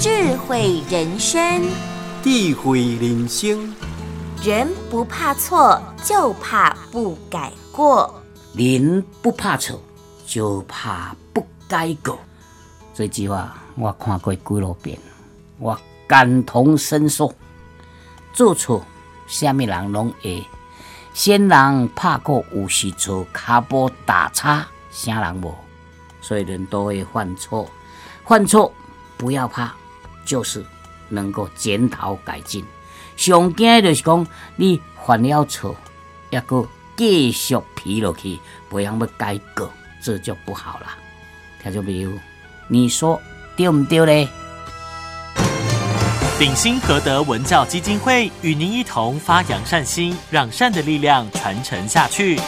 智慧人生，智慧人生，人不怕错，就怕不改过。人不怕错，就怕不改过。这句话我看过几多遍，我感同身受。做错，什么人拢会。先人怕过有时错，骹步打叉，啥人无？所以人都会犯错，犯错不要怕，就是能够检讨改进。上惊就是讲你犯了错，抑个继续皮落去，不样要改过，这就不好了。听众朋友，你说对唔对呢？鼎新和德文教基金会与您一同发扬善心，让善的力量传承下去。